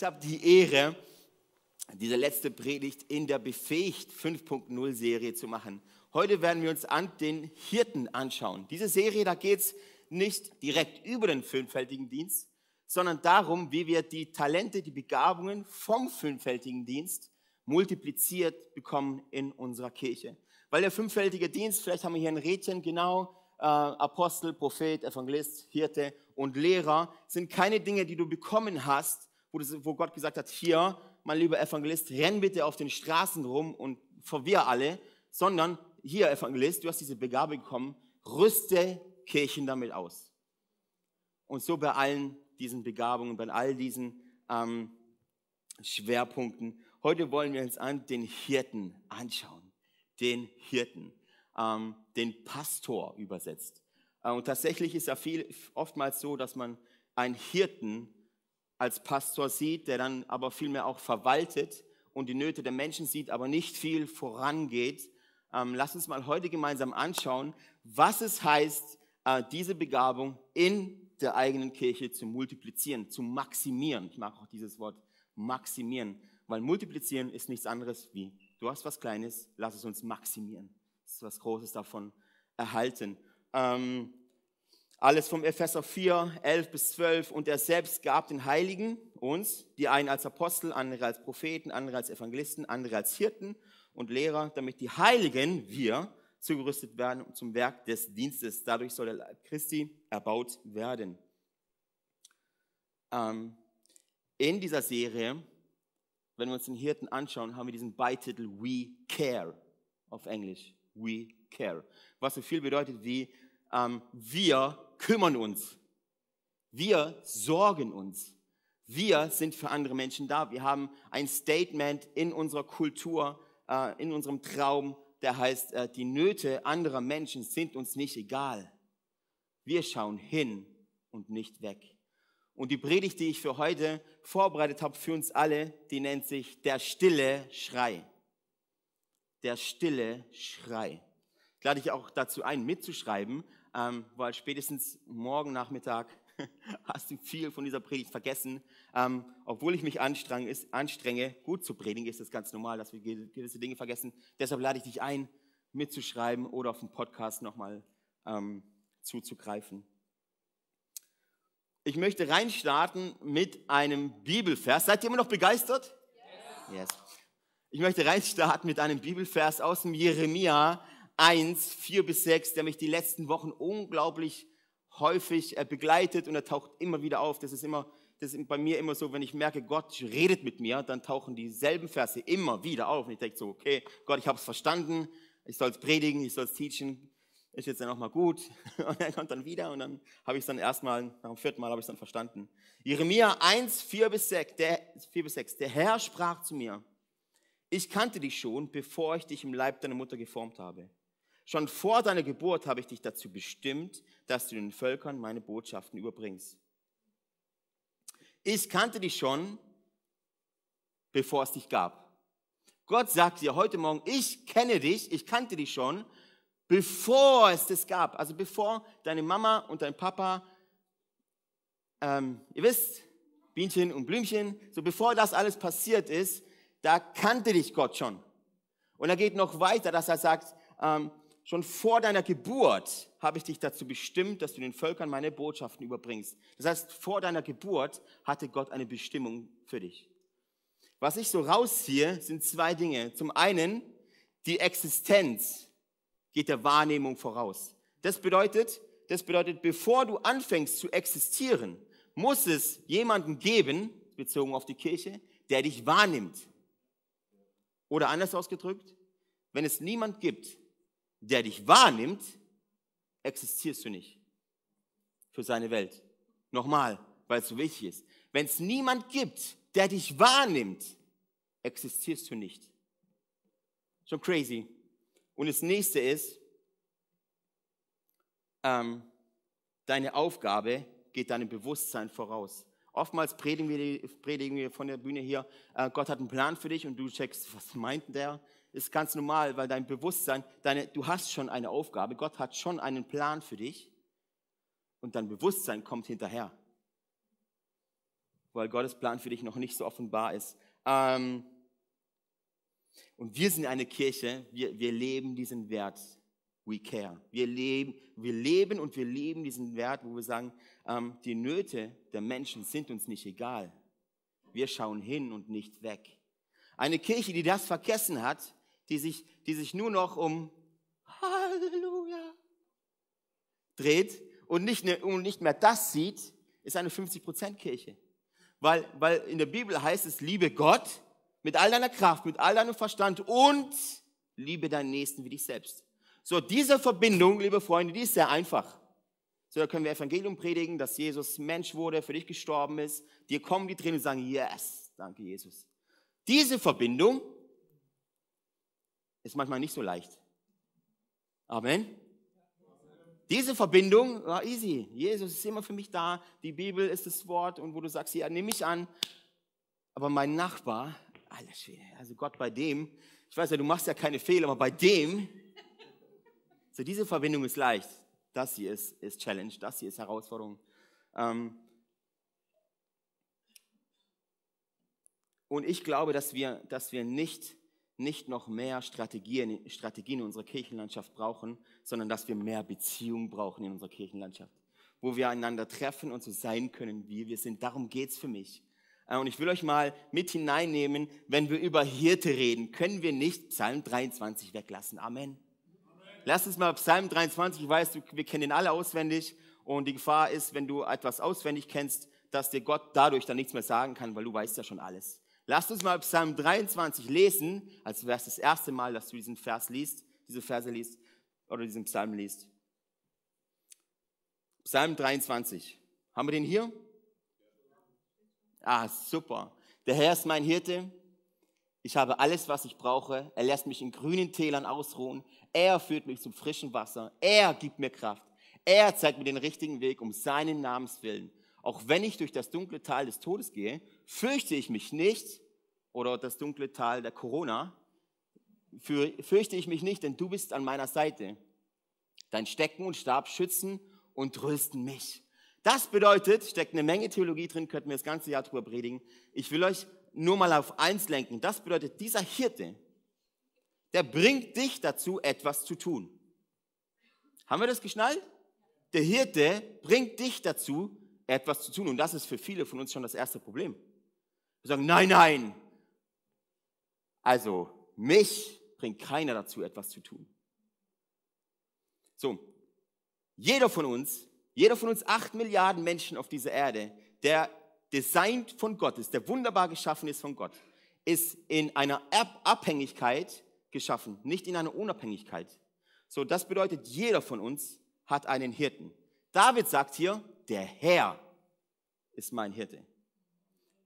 Ich habe die Ehre, diese letzte Predigt in der Befähigt 5.0 Serie zu machen. Heute werden wir uns an den Hirten anschauen. Diese Serie, da geht es nicht direkt über den fünffältigen Dienst, sondern darum, wie wir die Talente, die Begabungen vom fünffältigen Dienst multipliziert bekommen in unserer Kirche. Weil der fünffältige Dienst, vielleicht haben wir hier ein Rädchen, genau, äh, Apostel, Prophet, Evangelist, Hirte und Lehrer, sind keine Dinge, die du bekommen hast, wo, das, wo Gott gesagt hat, hier, mein lieber Evangelist, renn bitte auf den Straßen rum und verwirr alle, sondern hier, Evangelist, du hast diese Begabung bekommen, rüste Kirchen damit aus. Und so bei allen diesen Begabungen, bei all diesen ähm, Schwerpunkten. Heute wollen wir uns an den Hirten anschauen. Den Hirten, ähm, den Pastor übersetzt. Äh, und tatsächlich ist ja viel, oftmals so, dass man einen Hirten als Pastor sieht, der dann aber vielmehr auch verwaltet und die Nöte der Menschen sieht, aber nicht viel vorangeht. Ähm, lass uns mal heute gemeinsam anschauen, was es heißt, äh, diese Begabung in der eigenen Kirche zu multiplizieren, zu maximieren. Ich mag auch dieses Wort maximieren, weil multiplizieren ist nichts anderes wie, du hast was Kleines, lass es uns maximieren. Das ist was Großes davon erhalten. Ähm, alles vom Epheser 4, 11 bis 12. Und er selbst gab den Heiligen uns, die einen als Apostel, andere als Propheten, andere als Evangelisten, andere als Hirten und Lehrer, damit die Heiligen, wir, zugerüstet werden zum Werk des Dienstes. Dadurch soll der Leib Christi erbaut werden. Ähm, in dieser Serie, wenn wir uns den Hirten anschauen, haben wir diesen Beititel We Care auf Englisch. We Care. Was so viel bedeutet wie ähm, wir kümmern uns. Wir sorgen uns. Wir sind für andere Menschen da. Wir haben ein Statement in unserer Kultur, äh, in unserem Traum, der heißt, äh, die Nöte anderer Menschen sind uns nicht egal. Wir schauen hin und nicht weg. Und die Predigt, die ich für heute vorbereitet habe für uns alle, die nennt sich der stille Schrei. Der stille Schrei. Ich lade dich auch dazu ein, mitzuschreiben, ähm, weil spätestens morgen Nachmittag hast du viel von dieser Predigt vergessen. Ähm, obwohl ich mich anstrenge, ist, anstrenge, gut zu predigen, ist es ganz normal, dass wir gewisse Dinge vergessen. Deshalb lade ich dich ein, mitzuschreiben oder auf dem Podcast nochmal ähm, zuzugreifen. Ich möchte reinstarten mit einem Bibelvers. Seid ihr immer noch begeistert? Yes. yes. Ich möchte reinstarten mit einem Bibelvers aus dem Jeremia 1, 4 bis 6, der mich die letzten Wochen unglaublich häufig äh, begleitet und er taucht immer wieder auf. Das ist immer, das ist bei mir immer so, wenn ich merke, Gott redet mit mir, dann tauchen dieselben Verse immer wieder auf. Und ich denke so, okay, Gott, ich habe es verstanden, ich soll es predigen, ich soll es teachen, ist jetzt dann auch mal gut. Und er kommt dann wieder und dann habe ich es dann erstmal, nach dem vierten Mal habe ich es dann verstanden. Jeremia 1, 4 bis 6, der, 4 bis 6, der Herr sprach zu mir, ich kannte dich schon, bevor ich dich im Leib deiner Mutter geformt habe. Schon vor deiner Geburt habe ich dich dazu bestimmt, dass du den Völkern meine Botschaften überbringst. Ich kannte dich schon, bevor es dich gab. Gott sagt dir heute Morgen, ich kenne dich, ich kannte dich schon, bevor es das gab. Also bevor deine Mama und dein Papa, ähm, ihr wisst, Bienchen und Blümchen, so bevor das alles passiert ist, da kannte dich Gott schon. Und er geht noch weiter, dass er sagt, ähm, Schon vor deiner Geburt habe ich dich dazu bestimmt, dass du den Völkern meine Botschaften überbringst. Das heißt, vor deiner Geburt hatte Gott eine Bestimmung für dich. Was ich so rausziehe, sind zwei Dinge. Zum einen, die Existenz geht der Wahrnehmung voraus. Das bedeutet, das bedeutet, bevor du anfängst zu existieren, muss es jemanden geben, bezogen auf die Kirche, der dich wahrnimmt. Oder anders ausgedrückt, wenn es niemand gibt, der dich wahrnimmt, existierst du nicht für seine Welt. Nochmal, weil es so wichtig ist. Wenn es niemand gibt, der dich wahrnimmt, existierst du nicht. Schon crazy. Und das nächste ist, ähm, deine Aufgabe geht deinem Bewusstsein voraus. Oftmals predigen wir, predigen wir von der Bühne hier, äh, Gott hat einen Plan für dich und du checkst, was meint der? Ist ganz normal, weil dein Bewusstsein, deine, du hast schon eine Aufgabe, Gott hat schon einen Plan für dich und dein Bewusstsein kommt hinterher. weil Gottes Plan für dich noch nicht so offenbar ist. Ähm, und wir sind eine Kirche, wir, wir leben diesen Wert. We care. Wir leben, wir leben und wir leben diesen Wert, wo wir sagen, ähm, die Nöte der Menschen sind uns nicht egal. Wir schauen hin und nicht weg. Eine Kirche, die das vergessen hat, die sich, die sich nur noch um Halleluja dreht und nicht, ne, und nicht mehr das sieht, ist eine 50%-Kirche. Weil, weil in der Bibel heißt es, liebe Gott mit all deiner Kraft, mit all deinem Verstand und liebe deinen Nächsten wie dich selbst. So, diese Verbindung, liebe Freunde, die ist sehr einfach. So, da können wir Evangelium predigen, dass Jesus Mensch wurde, für dich gestorben ist. Dir kommen die Tränen und sagen, yes, danke Jesus. Diese Verbindung ist manchmal nicht so leicht. Amen. Diese Verbindung war easy. Jesus ist immer für mich da. Die Bibel ist das Wort und wo du sagst, ja, nehme mich an. Aber mein Nachbar, alles schwer. Also Gott bei dem, ich weiß ja, du machst ja keine Fehler, aber bei dem, so diese Verbindung ist leicht. Das hier ist, ist Challenge, das hier ist Herausforderung. Ähm und ich glaube, dass wir, dass wir nicht, nicht noch mehr Strategien, Strategien in unserer Kirchenlandschaft brauchen, sondern dass wir mehr Beziehung brauchen in unserer Kirchenlandschaft, wo wir einander treffen und so sein können, wie wir sind. Darum geht es für mich. Äh, und ich will euch mal mit hineinnehmen, wenn wir über Hirte reden, können wir nicht Psalm 23 weglassen. Amen. Lass uns mal Psalm 23, ich weiß, wir kennen ihn alle auswendig und die Gefahr ist, wenn du etwas auswendig kennst, dass dir Gott dadurch dann nichts mehr sagen kann, weil du weißt ja schon alles. Lass uns mal Psalm 23 lesen, als wäre es das erste Mal, dass du diesen Vers liest, diese Verse liest oder diesen Psalm liest. Psalm 23. Haben wir den hier? Ah, super. Der Herr ist mein Hirte. Ich habe alles, was ich brauche. Er lässt mich in grünen Tälern ausruhen. Er führt mich zum frischen Wasser. Er gibt mir Kraft. Er zeigt mir den richtigen Weg um seinen Namens willen. Auch wenn ich durch das dunkle Tal des Todes gehe, fürchte ich mich nicht, oder das dunkle Tal der Corona, fürchte ich mich nicht, denn du bist an meiner Seite. Dein Stecken und Stab schützen und trösten mich. Das bedeutet, steckt eine Menge Theologie drin, könnten wir das ganze Jahr drüber predigen. Ich will euch nur mal auf eins lenken. Das bedeutet, dieser Hirte, der bringt dich dazu, etwas zu tun. Haben wir das geschnallt? Der Hirte bringt dich dazu, etwas zu tun. Und das ist für viele von uns schon das erste Problem. Wir sagen, nein, nein. Also, mich bringt keiner dazu, etwas zu tun. So, jeder von uns, jeder von uns acht Milliarden Menschen auf dieser Erde, der designt von Gott ist, der wunderbar geschaffen ist von Gott, ist in einer Abhängigkeit geschaffen, nicht in einer Unabhängigkeit. So, das bedeutet, jeder von uns hat einen Hirten. David sagt hier, der Herr ist mein Hirte.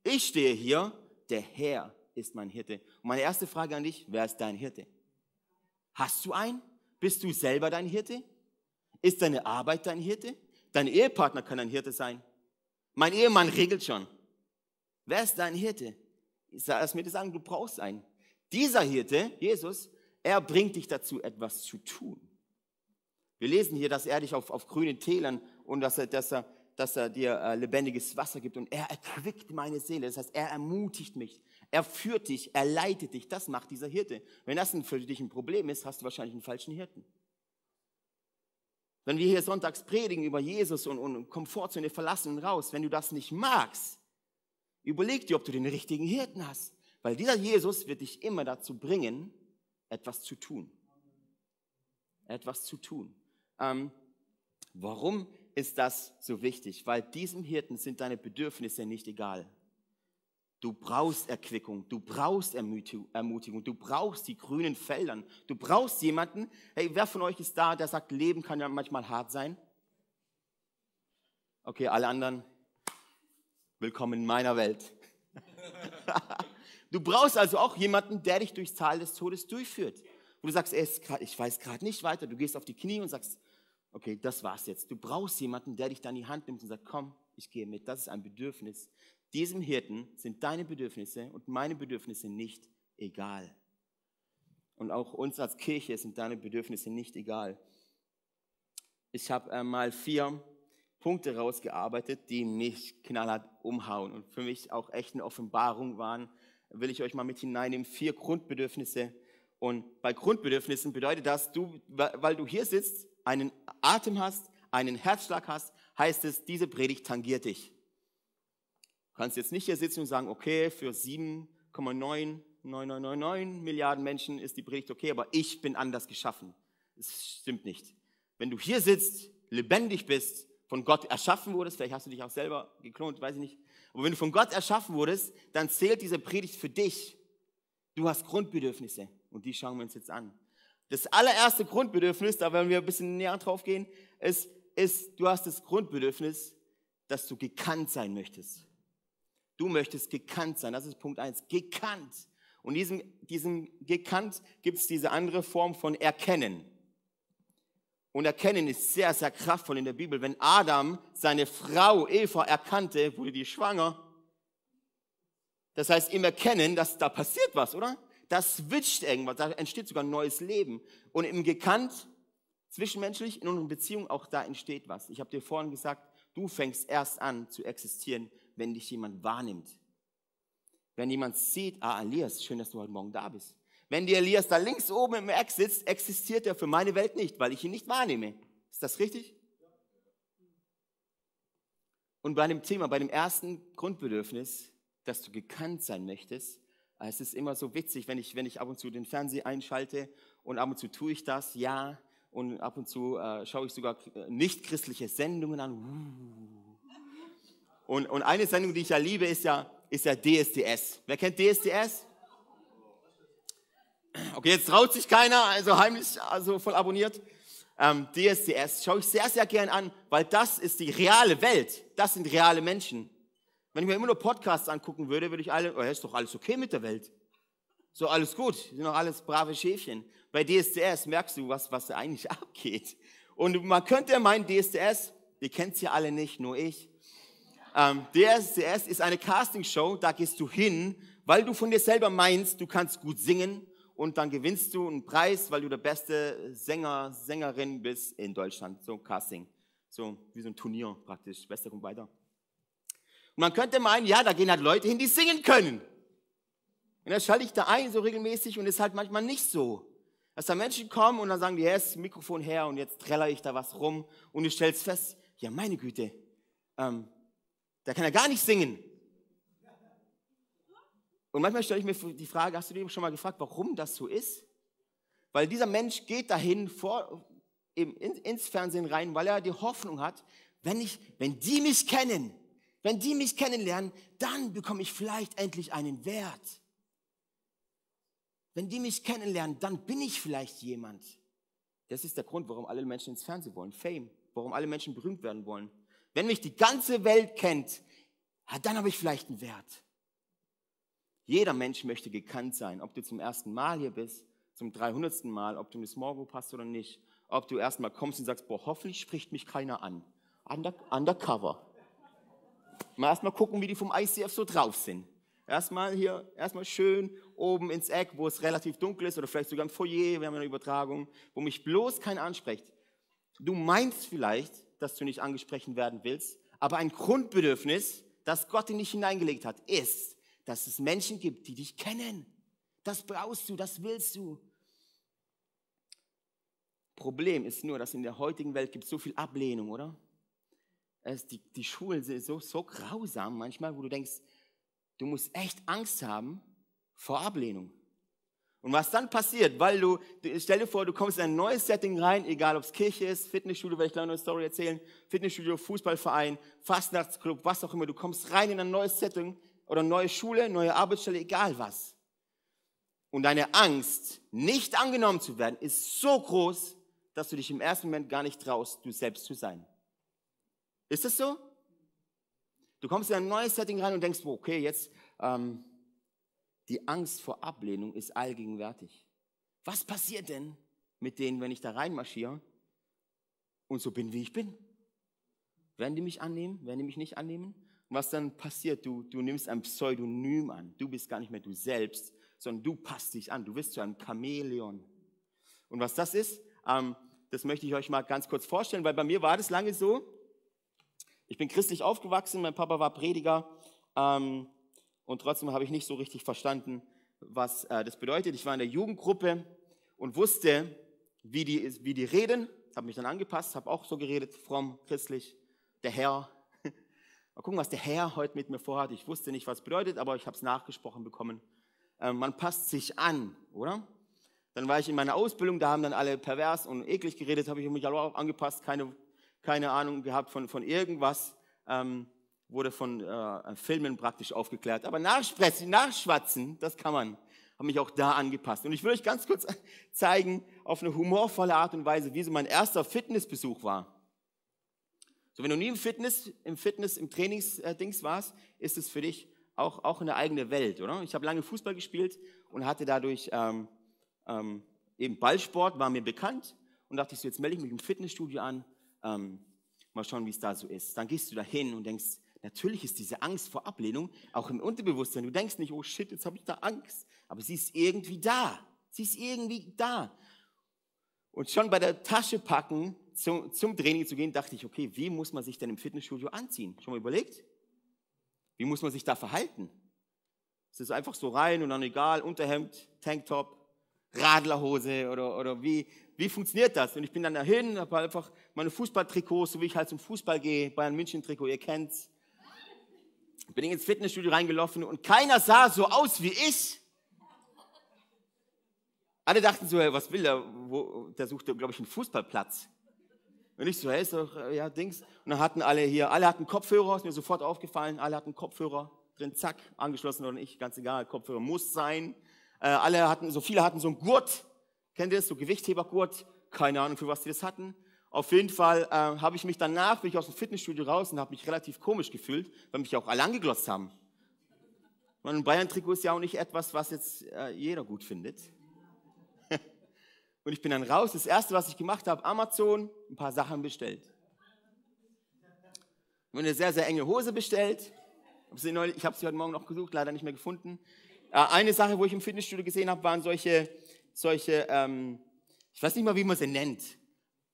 Ich stehe hier, der Herr ist mein Hirte. Und meine erste Frage an dich, wer ist dein Hirte? Hast du einen? Bist du selber dein Hirte? Ist deine Arbeit dein Hirte? Dein Ehepartner kann ein Hirte sein. Mein Ehemann regelt schon. Wer ist dein Hirte? Lass mir das sagen, du brauchst einen. Dieser Hirte, Jesus, er bringt dich dazu, etwas zu tun. Wir lesen hier, dass er dich auf, auf grünen Tälern und dass er, dass er, dass er dir äh, lebendiges Wasser gibt und er erquickt meine Seele. Das heißt, er ermutigt mich, er führt dich, er leitet dich. Das macht dieser Hirte. Wenn das für dich ein Problem ist, hast du wahrscheinlich einen falschen Hirten. Wenn wir hier sonntags predigen über Jesus und, und Komfortzone verlassen und raus, wenn du das nicht magst, überleg dir, ob du den richtigen Hirten hast. Weil dieser Jesus wird dich immer dazu bringen, etwas zu tun. Etwas zu tun. Ähm, warum ist das so wichtig? Weil diesem Hirten sind deine Bedürfnisse nicht egal. Du brauchst Erquickung, du brauchst Ermutigung, du brauchst die grünen Feldern, du brauchst jemanden. Hey, wer von euch ist da, der sagt, Leben kann ja manchmal hart sein? Okay, alle anderen, willkommen in meiner Welt. Du brauchst also auch jemanden, der dich durchs Tal des Todes durchführt. Wo du sagst, grad, ich weiß gerade nicht weiter. Du gehst auf die Knie und sagst, okay, das war's jetzt. Du brauchst jemanden, der dich dann in die Hand nimmt und sagt, komm, ich gehe mit. Das ist ein Bedürfnis. Diesem Hirten sind deine Bedürfnisse und meine Bedürfnisse nicht egal. Und auch uns als Kirche sind deine Bedürfnisse nicht egal. Ich habe äh, mal vier Punkte rausgearbeitet, die mich knallhart umhauen und für mich auch echt eine Offenbarung waren. Will ich euch mal mit hineinnehmen. Vier Grundbedürfnisse. Und bei Grundbedürfnissen bedeutet das, du, weil du hier sitzt, einen Atem hast, einen Herzschlag hast, heißt es, diese Predigt tangiert dich. Du kannst jetzt nicht hier sitzen und sagen, okay, für 7,9999 Milliarden Menschen ist die Predigt okay, aber ich bin anders geschaffen. Das stimmt nicht. Wenn du hier sitzt, lebendig bist, von Gott erschaffen wurdest, vielleicht hast du dich auch selber geklont, weiß ich nicht, aber wenn du von Gott erschaffen wurdest, dann zählt diese Predigt für dich. Du hast Grundbedürfnisse und die schauen wir uns jetzt an. Das allererste Grundbedürfnis, da werden wir ein bisschen näher drauf gehen, ist, ist, du hast das Grundbedürfnis, dass du gekannt sein möchtest. Du möchtest gekannt sein. Das ist Punkt eins. Gekannt. Und diesem, diesem gekannt gibt es diese andere Form von erkennen. Und erkennen ist sehr, sehr kraftvoll in der Bibel. Wenn Adam seine Frau Eva erkannte, wurde die schwanger. Das heißt, im Erkennen, dass da passiert was, oder? Das switcht irgendwas, da entsteht sogar ein neues Leben. Und im Gekannt, zwischenmenschlich, in unseren Beziehungen, auch da entsteht was. Ich habe dir vorhin gesagt, du fängst erst an zu existieren, wenn dich jemand wahrnimmt. Wenn jemand sieht, ah, Elias, schön, dass du heute Morgen da bist. Wenn der Elias da links oben im Eck sitzt, existiert er für meine Welt nicht, weil ich ihn nicht wahrnehme. Ist das richtig? Und bei dem Thema, bei dem ersten Grundbedürfnis, dass du gekannt sein möchtest, es ist immer so witzig, wenn ich, wenn ich ab und zu den Fernseher einschalte und ab und zu tue ich das, ja, und ab und zu äh, schaue ich sogar äh, nicht christliche Sendungen an. Uh. Und, und eine Sendung, die ich ja liebe, ist ja, ist ja DSDS. Wer kennt DSDS? Okay, jetzt traut sich keiner, also heimlich, also voll abonniert. Ähm, DSDS schaue ich sehr, sehr gern an, weil das ist die reale Welt. Das sind reale Menschen. Wenn ich mir immer nur Podcasts angucken würde, würde ich alle, oh, ist doch alles okay mit der Welt. So, alles gut, sind doch alles brave Schäfchen. Bei DSDS merkst du, was, was da eigentlich abgeht. Und man könnte meinen, DSDS, die kennt's ja alle nicht, nur ich. Ähm, DSDS ist eine Castingshow, da gehst du hin, weil du von dir selber meinst, du kannst gut singen und dann gewinnst du einen Preis, weil du der beste Sänger, Sängerin bist in Deutschland. So Casting. So wie so ein Turnier praktisch. Bester kommt weiter. Und man könnte meinen, ja, da gehen halt Leute hin, die singen können. Und dann schalte ich da ein, so regelmäßig, und ist halt manchmal nicht so. Dass da Menschen kommen und dann sagen die, yes, Mikrofon her und jetzt treller ich da was rum und du stellst fest, ja, meine Güte, ähm, der kann ja gar nicht singen. Und manchmal stelle ich mir die Frage, hast du dir schon mal gefragt, warum das so ist? Weil dieser Mensch geht dahin vor, in, ins Fernsehen rein, weil er die Hoffnung hat, wenn, ich, wenn die mich kennen, wenn die mich kennenlernen, dann bekomme ich vielleicht endlich einen Wert. Wenn die mich kennenlernen, dann bin ich vielleicht jemand. Das ist der Grund, warum alle Menschen ins Fernsehen wollen. Fame. Warum alle Menschen berühmt werden wollen. Wenn mich die ganze Welt kennt, dann habe ich vielleicht einen Wert. Jeder Mensch möchte gekannt sein, ob du zum ersten Mal hier bist, zum 300. Mal, ob du eine Small Group hast oder nicht, ob du erstmal kommst und sagst, boah, hoffentlich spricht mich keiner an. Under, undercover. Mal erstmal gucken, wie die vom ICF so drauf sind. Erstmal hier, erstmal schön oben ins Eck, wo es relativ dunkel ist oder vielleicht sogar im Foyer, wir haben eine Übertragung, wo mich bloß keiner anspricht. Du meinst vielleicht, dass du nicht angesprochen werden willst, aber ein Grundbedürfnis, das Gott in dich hineingelegt hat, ist, dass es Menschen gibt, die dich kennen. Das brauchst du, das willst du. Problem ist nur, dass in der heutigen Welt gibt es so viel Ablehnung, oder? Es, die, die Schulen sind so, so grausam manchmal, wo du denkst, du musst echt Angst haben vor Ablehnung. Und was dann passiert, weil du, stell dir vor, du kommst in ein neues Setting rein, egal ob es Kirche ist, Fitnessstudio, werde ich gleich eine Story erzählen, Fitnessstudio, Fußballverein, Fastnachtsclub, was auch immer, du kommst rein in ein neues Setting oder neue Schule, neue Arbeitsstelle, egal was. Und deine Angst, nicht angenommen zu werden, ist so groß, dass du dich im ersten Moment gar nicht traust, du selbst zu sein. Ist das so? Du kommst in ein neues Setting rein und denkst, okay, jetzt ähm, die Angst vor Ablehnung ist allgegenwärtig. Was passiert denn mit denen, wenn ich da reinmarschiere und so bin, wie ich bin? Werden die mich annehmen? Werden die mich nicht annehmen? Und was dann passiert? Du, du nimmst ein Pseudonym an. Du bist gar nicht mehr du selbst, sondern du passt dich an. Du wirst zu einem Chamäleon. Und was das ist, ähm, das möchte ich euch mal ganz kurz vorstellen, weil bei mir war das lange so. Ich bin christlich aufgewachsen, mein Papa war Prediger ähm, und trotzdem habe ich nicht so richtig verstanden, was äh, das bedeutet. Ich war in der Jugendgruppe und wusste, wie die, wie die reden, habe mich dann angepasst, habe auch so geredet, fromm, christlich, der Herr. Mal gucken, was der Herr heute mit mir vorhat. Ich wusste nicht, was es bedeutet, aber ich habe es nachgesprochen bekommen. Ähm, man passt sich an, oder? Dann war ich in meiner Ausbildung, da haben dann alle pervers und eklig geredet, habe ich mich auch angepasst, keine, keine Ahnung gehabt von, von irgendwas. Ähm, wurde von äh, Filmen praktisch aufgeklärt. Aber nachsprechen, nachschwatzen, das kann man. Habe mich auch da angepasst. Und ich will euch ganz kurz zeigen, auf eine humorvolle Art und Weise, wie so mein erster Fitnessbesuch war. So, wenn du nie im Fitness, im Fitness, im Trainingsdings warst, ist es für dich auch, auch eine eigene Welt, oder? Ich habe lange Fußball gespielt und hatte dadurch ähm, ähm, eben Ballsport, war mir bekannt und dachte ich so, jetzt melde ich mich im Fitnessstudio an, ähm, mal schauen, wie es da so ist. Dann gehst du da hin und denkst, natürlich ist diese Angst vor Ablehnung auch im Unterbewusstsein. Du denkst nicht, oh shit, jetzt habe ich da Angst, aber sie ist irgendwie da. Sie ist irgendwie da. Und schon bei der Tasche packen, zum, zum Training zu gehen, dachte ich, okay, wie muss man sich denn im Fitnessstudio anziehen? Schon mal überlegt? Wie muss man sich da verhalten? Ist es einfach so rein und dann egal, Unterhemd, Tanktop, Radlerhose oder, oder wie, wie funktioniert das? Und ich bin dann dahin, habe einfach meine Fußballtrikots, so wie ich halt zum Fußball gehe, Bayern München Trikot, ihr kennt's. Bin ins Fitnessstudio reingelaufen und keiner sah so aus wie ich. Alle dachten so, hey, was will der? Wo, der sucht, glaube ich, einen Fußballplatz. Und ich so, hey, ist doch, äh, ja, Dings. Und dann hatten alle hier, alle hatten Kopfhörer, ist mir sofort aufgefallen, alle hatten Kopfhörer drin, zack, angeschlossen oder nicht, ganz egal, Kopfhörer muss sein. Äh, alle hatten, so viele hatten so einen Gurt, kennt ihr das, so Gewichthebergurt, keine Ahnung, für was die das hatten. Auf jeden Fall äh, habe ich mich danach, bin ich aus dem Fitnessstudio raus und habe mich relativ komisch gefühlt, weil mich auch alle angeglotzt haben. Und ein Bayern-Trikot ist ja auch nicht etwas, was jetzt äh, jeder gut findet. Und ich bin dann raus. Das erste, was ich gemacht habe, Amazon, ein paar Sachen bestellt. Ich eine sehr, sehr enge Hose bestellt. Ich habe sie heute Morgen noch gesucht, leider nicht mehr gefunden. Äh, eine Sache, wo ich im Fitnessstudio gesehen habe, waren solche, solche ähm, ich weiß nicht mal, wie man sie nennt.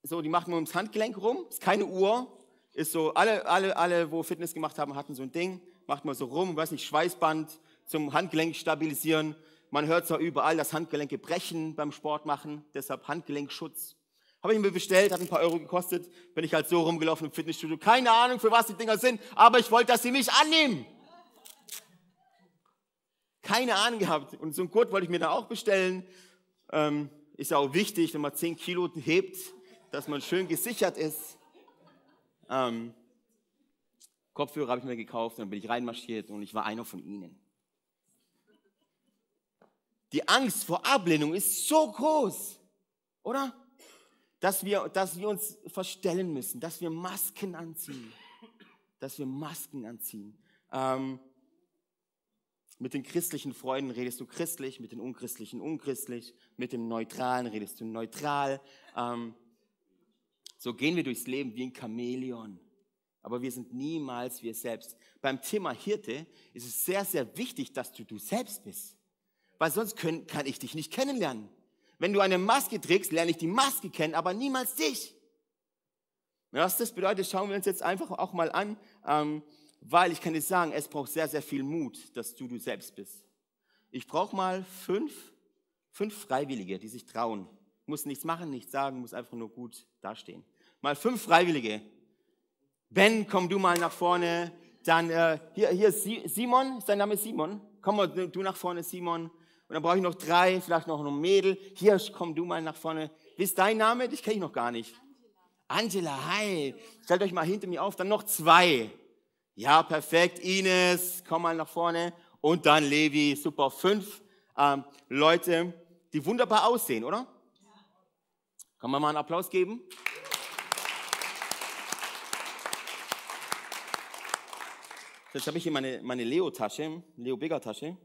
So, die machen wir ums Handgelenk rum. Ist keine Uhr. Ist so, alle, alle, alle, wo Fitness gemacht haben, hatten so ein Ding. Macht man so rum, weiß nicht, Schweißband zum Handgelenk stabilisieren. Man hört zwar überall, dass Handgelenke brechen beim Sport machen, deshalb Handgelenkschutz. Habe ich mir bestellt, hat ein paar Euro gekostet, bin ich halt so rumgelaufen im Fitnessstudio. Keine Ahnung, für was die Dinger sind, aber ich wollte, dass sie mich annehmen. Keine Ahnung gehabt. Und so ein Gurt wollte ich mir dann auch bestellen. Ähm, ist ja auch wichtig, wenn man 10 Kilo hebt, dass man schön gesichert ist. Ähm, Kopfhörer habe ich mir gekauft, dann bin ich reinmarschiert und ich war einer von ihnen. Die Angst vor Ablehnung ist so groß, oder? Dass wir, dass wir uns verstellen müssen, dass wir Masken anziehen, dass wir Masken anziehen. Ähm, mit den christlichen Freunden redest du christlich, mit den unchristlichen unchristlich, mit dem Neutralen redest du neutral. Ähm, so gehen wir durchs Leben wie ein Chamäleon. Aber wir sind niemals wir selbst. Beim Thema Hirte ist es sehr, sehr wichtig, dass du du selbst bist weil sonst können, kann ich dich nicht kennenlernen. Wenn du eine Maske trägst, lerne ich die Maske kennen, aber niemals dich. Was das bedeutet, schauen wir uns jetzt einfach auch mal an, ähm, weil ich kann dir sagen, es braucht sehr, sehr viel Mut, dass du du selbst bist. Ich brauche mal fünf, fünf Freiwillige, die sich trauen. Muss nichts machen, nichts sagen, muss einfach nur gut dastehen. Mal fünf Freiwillige. Ben, komm du mal nach vorne. Dann äh, hier, hier Simon, ist dein Name Simon? Komm mal du nach vorne, Simon. Und dann brauche ich noch drei, vielleicht noch ein Mädel. Hier, komm du mal nach vorne. Wie ist dein Name? Dich kenne ich noch gar nicht. Angela, hi. Stellt euch mal hinter mir auf. Dann noch zwei. Ja, perfekt. Ines, komm mal nach vorne. Und dann Levi, super. Fünf ähm, Leute, die wunderbar aussehen, oder? Kann man mal einen Applaus geben? Jetzt habe ich hier meine, meine Leo-Tasche, Leo-Bigger-Tasche.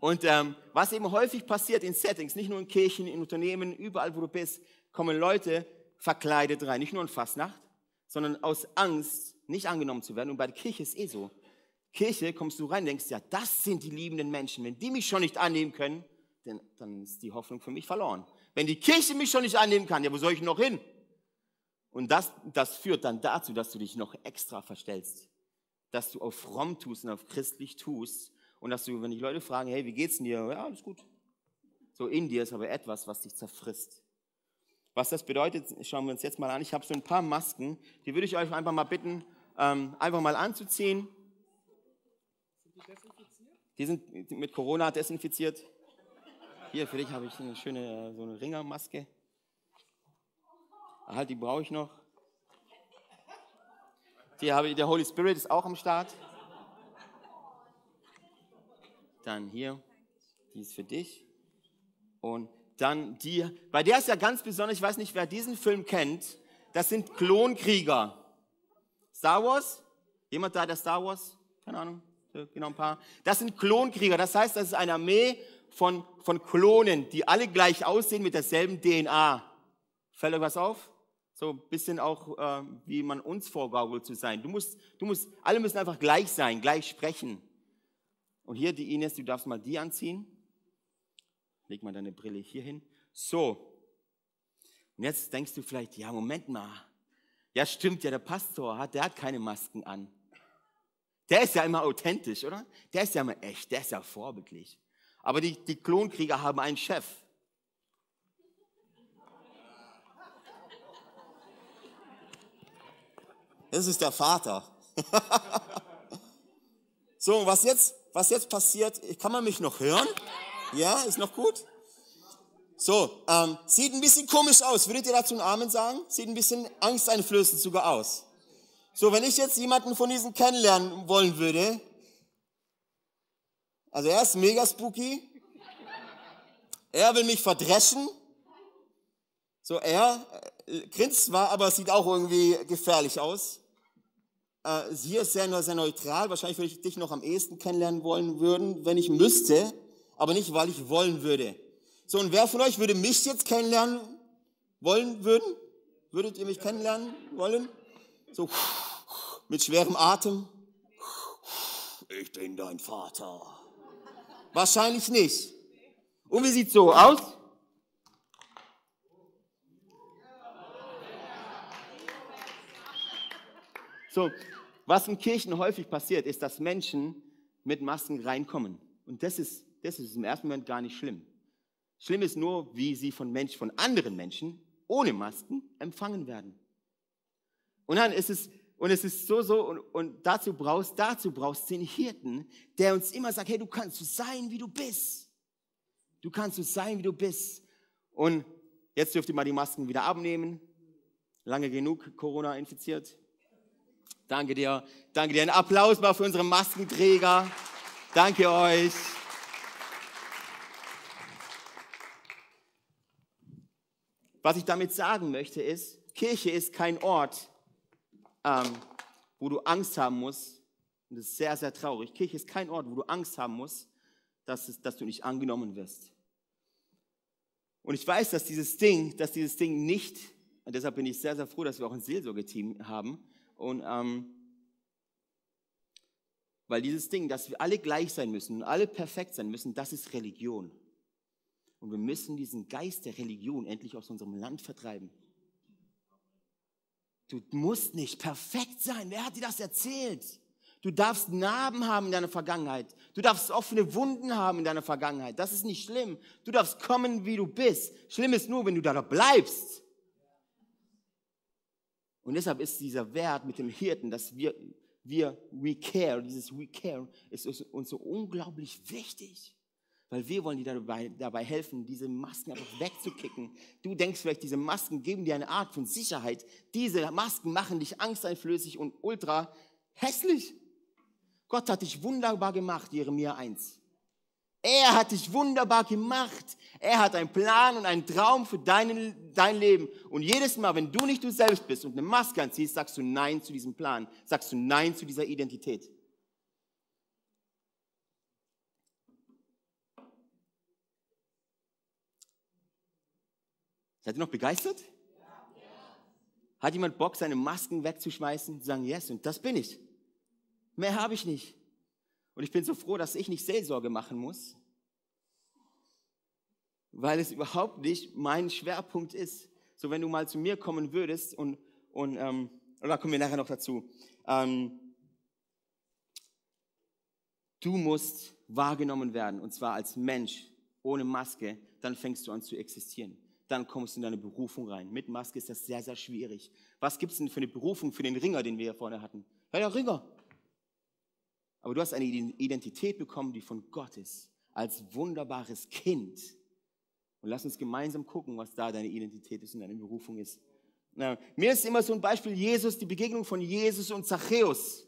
Und ähm, was eben häufig passiert in Settings, nicht nur in Kirchen, in Unternehmen, überall, wo du bist, kommen Leute verkleidet rein. Nicht nur in Fastnacht, sondern aus Angst, nicht angenommen zu werden. Und bei der Kirche ist eh so. Kirche kommst du rein, denkst, ja, das sind die liebenden Menschen. Wenn die mich schon nicht annehmen können, dann, dann ist die Hoffnung für mich verloren. Wenn die Kirche mich schon nicht annehmen kann, ja, wo soll ich noch hin? Und das, das führt dann dazu, dass du dich noch extra verstellst. Dass du auf fromm tust und auf christlich tust. Und dass du, wenn die Leute fragen, hey, wie geht's denn dir? Ja, alles gut. So in dir ist aber etwas, was dich zerfrisst. Was das bedeutet, schauen wir uns jetzt mal an. Ich habe so ein paar Masken, die würde ich euch einfach mal bitten, ähm, einfach mal anzuziehen. Die sind mit Corona desinfiziert. Hier, für dich habe ich eine schöne so eine Ringermaske. Halt, die brauche ich noch. Die habe ich, der Holy Spirit ist auch am Start. Dann hier, die ist für dich. Und dann die, bei der ist ja ganz besonders, ich weiß nicht, wer diesen Film kennt, das sind Klonkrieger. Star Wars? Jemand da, der Star Wars? Keine Ahnung, genau ein paar. Das sind Klonkrieger, das heißt, das ist eine Armee von, von Klonen, die alle gleich aussehen mit derselben DNA. Fällt euch was auf? So ein bisschen auch, äh, wie man uns vorgaukelt zu sein. Du musst, du musst, alle müssen einfach gleich sein, gleich sprechen. Und hier die Ines, du darfst mal die anziehen. Leg mal deine Brille hier hin. So. Und jetzt denkst du vielleicht, ja, Moment mal. Ja, stimmt ja, der Pastor hat, der hat keine Masken an. Der ist ja immer authentisch, oder? Der ist ja immer echt, der ist ja vorbildlich. Aber die, die Klonkrieger haben einen Chef. Das ist der Vater. so, was jetzt, was jetzt passiert, kann man mich noch hören? Ja, ist noch gut? So, ähm, sieht ein bisschen komisch aus. Würdet ihr dazu einen Amen sagen? Sieht ein bisschen angsteinflößend sogar aus. So, wenn ich jetzt jemanden von diesen kennenlernen wollen würde, also er ist mega spooky, er will mich verdreschen, so er äh, grinst zwar, aber sieht auch irgendwie gefährlich aus. Äh, sie ist sehr, sehr neutral, wahrscheinlich würde ich dich noch am ehesten kennenlernen wollen würden, wenn ich müsste aber nicht, weil ich wollen würde. So, und wer von euch würde mich jetzt kennenlernen wollen würden? Würdet ihr mich kennenlernen wollen? So, mit schwerem Atem. Ich bin dein Vater. Wahrscheinlich nicht. Und wie sieht's so aus? So, was in Kirchen häufig passiert, ist, dass Menschen mit Masken reinkommen. Und das ist das ist im ersten Moment gar nicht schlimm. Schlimm ist nur, wie sie von Menschen, von anderen Menschen ohne Masken empfangen werden. Und dann ist es, und es ist so, so, und, und dazu brauchst, dazu brauchst den Hirten, der uns immer sagt, hey, du kannst so sein, wie du bist. Du kannst so sein, wie du bist. Und jetzt dürft ihr mal die Masken wieder abnehmen. Lange genug Corona infiziert. Danke dir. Danke dir. Ein Applaus mal für unsere Maskenträger. Danke euch. Was ich damit sagen möchte ist, Kirche ist kein Ort, ähm, wo du Angst haben musst. Und das ist sehr, sehr traurig. Kirche ist kein Ort, wo du Angst haben musst, dass, es, dass du nicht angenommen wirst. Und ich weiß, dass dieses Ding, dass dieses Ding nicht, und deshalb bin ich sehr, sehr froh, dass wir auch ein Seelsorgeteam haben. Und ähm, weil dieses Ding, dass wir alle gleich sein müssen und alle perfekt sein müssen, das ist Religion. Und wir müssen diesen Geist der Religion endlich aus unserem Land vertreiben. Du musst nicht perfekt sein. Wer hat dir das erzählt? Du darfst Narben haben in deiner Vergangenheit. Du darfst offene Wunden haben in deiner Vergangenheit. Das ist nicht schlimm. Du darfst kommen, wie du bist. Schlimm ist nur, wenn du da bleibst. Und deshalb ist dieser Wert mit dem Hirten, dass wir, wir, we care, dieses we care, ist uns so unglaublich wichtig. Weil wir wollen dir dabei, dabei helfen, diese Masken einfach wegzukicken. Du denkst vielleicht, diese Masken geben dir eine Art von Sicherheit. Diese Masken machen dich angsteinflößig und ultra hässlich. Gott hat dich wunderbar gemacht, Jeremia 1. Er hat dich wunderbar gemacht. Er hat einen Plan und einen Traum für dein, dein Leben. Und jedes Mal, wenn du nicht du selbst bist und eine Maske anziehst, sagst du Nein zu diesem Plan. Sagst du Nein zu dieser Identität. Seid ihr noch begeistert? Hat jemand Bock, seine Masken wegzuschmeißen sagen, yes, und das bin ich. Mehr habe ich nicht. Und ich bin so froh, dass ich nicht Seelsorge machen muss, weil es überhaupt nicht mein Schwerpunkt ist. So, wenn du mal zu mir kommen würdest und, Und ähm, da kommen wir nachher noch dazu. Ähm, du musst wahrgenommen werden, und zwar als Mensch, ohne Maske, dann fängst du an zu existieren. Dann kommst du in deine Berufung rein. Mit Maske ist das sehr, sehr schwierig. Was gibt es denn für eine Berufung für den Ringer, den wir hier vorne hatten? Ja, der Ringer. Aber du hast eine Identität bekommen, die von Gott ist, als wunderbares Kind. Und lass uns gemeinsam gucken, was da deine Identität ist und deine Berufung ist. Na, mir ist immer so ein Beispiel Jesus, die Begegnung von Jesus und Zachäus.